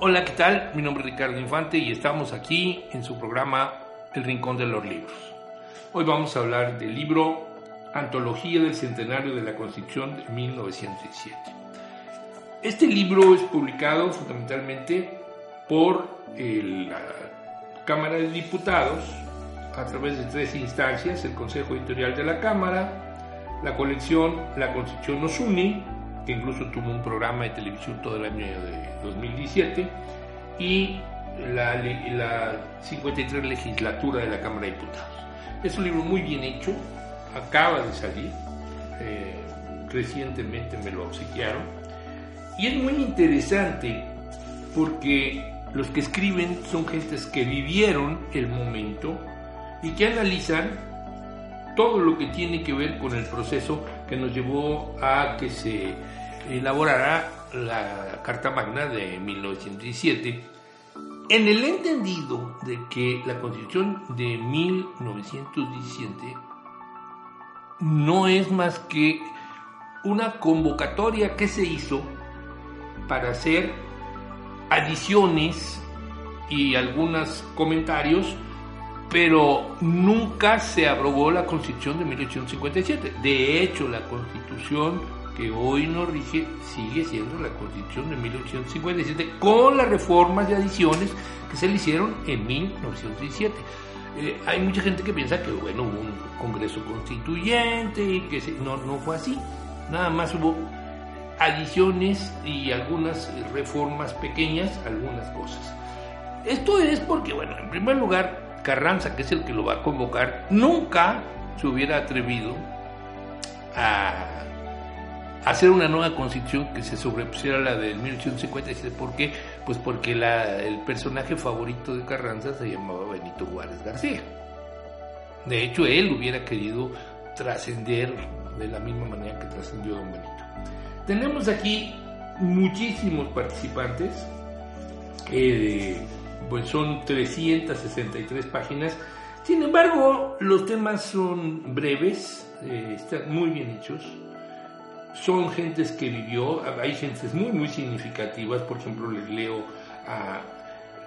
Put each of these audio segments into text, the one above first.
Hola, ¿qué tal? Mi nombre es Ricardo Infante y estamos aquí en su programa El Rincón de los Libros. Hoy vamos a hablar del libro Antología del Centenario de la Constitución de 1907. Este libro es publicado fundamentalmente por la Cámara de Diputados a través de tres instancias, el Consejo Editorial de la Cámara, la colección La Constitución nos une, que incluso tuvo un programa de televisión todo el año de 2017, y la, la 53 legislatura de la Cámara de Diputados. Es un libro muy bien hecho, acaba de salir, eh, recientemente me lo obsequiaron, y es muy interesante porque los que escriben son gentes que vivieron el momento y que analizan todo lo que tiene que ver con el proceso que nos llevó a que se elaborara la Carta Magna de 1917 en el entendido de que la Constitución de 1917 no es más que una convocatoria que se hizo para hacer adiciones y algunos comentarios, pero nunca se aprobó la Constitución de 1857. De hecho, la Constitución que hoy nos rige sigue siendo la Constitución de 1857, con las reformas y adiciones que se le hicieron en 1917. Eh, hay mucha gente que piensa que bueno, hubo un Congreso Constituyente y que no, no fue así. Nada más hubo adiciones y algunas reformas pequeñas, algunas cosas. Esto es porque, bueno, en primer lugar, Carranza, que es el que lo va a convocar, nunca se hubiera atrevido a hacer una nueva constitución que se sobrepusiera a la del 1857. ¿Por qué? Pues porque el personaje favorito de Carranza se llamaba Benito Juárez García. De hecho, él hubiera querido trascender de la misma manera que trascendió don Benito. Tenemos aquí muchísimos participantes, eh, pues son 363 páginas. Sin embargo, los temas son breves, eh, están muy bien hechos. Son gentes que vivió, hay gentes muy, muy significativas. Por ejemplo, les leo a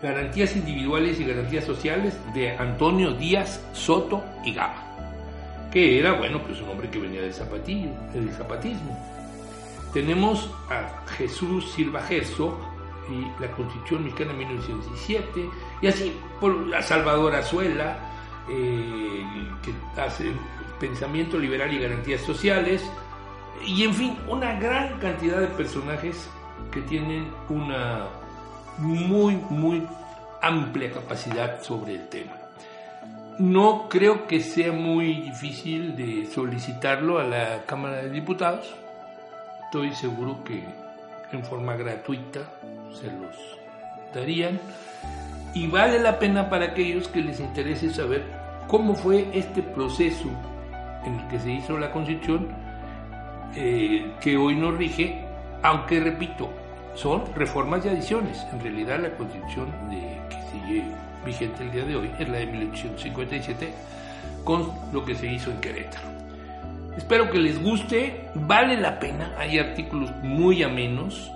Garantías Individuales y Garantías Sociales de Antonio Díaz Soto y Gama, que era, bueno, pues un hombre que venía del zapatillo, del zapatismo tenemos a Jesús Silva Herzog y la Constitución Mexicana de 1917, y así por a Salvador Azuela, eh, que hace pensamiento liberal y garantías sociales, y en fin, una gran cantidad de personajes que tienen una muy, muy amplia capacidad sobre el tema. No creo que sea muy difícil de solicitarlo a la Cámara de Diputados estoy seguro que en forma gratuita se los darían. Y vale la pena para aquellos que les interese saber cómo fue este proceso en el que se hizo la constitución eh, que hoy nos rige, aunque repito, son reformas y adiciones. En realidad la constitución de, que sigue vigente el día de hoy es la de 1857 con lo que se hizo en Querétaro. Espero que les guste, vale la pena, hay artículos muy amenos,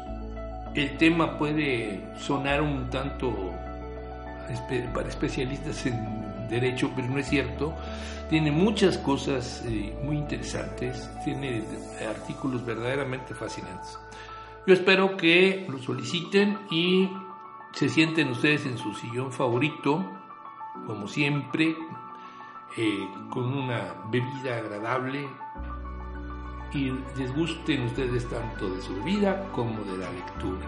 el tema puede sonar un tanto para especialistas en derecho, pero no es cierto, tiene muchas cosas eh, muy interesantes, tiene artículos verdaderamente fascinantes. Yo espero que lo soliciten y se sienten ustedes en su sillón favorito, como siempre, eh, con una bebida agradable y les gusten ustedes tanto de su vida como de la lectura.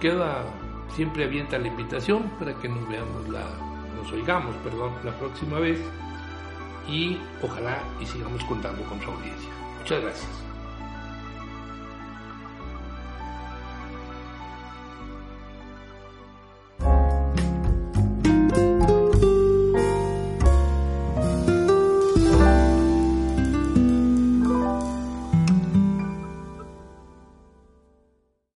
Queda siempre abierta la invitación para que nos veamos la, nos oigamos, perdón, la próxima vez y ojalá y sigamos contando con su audiencia. Muchas gracias.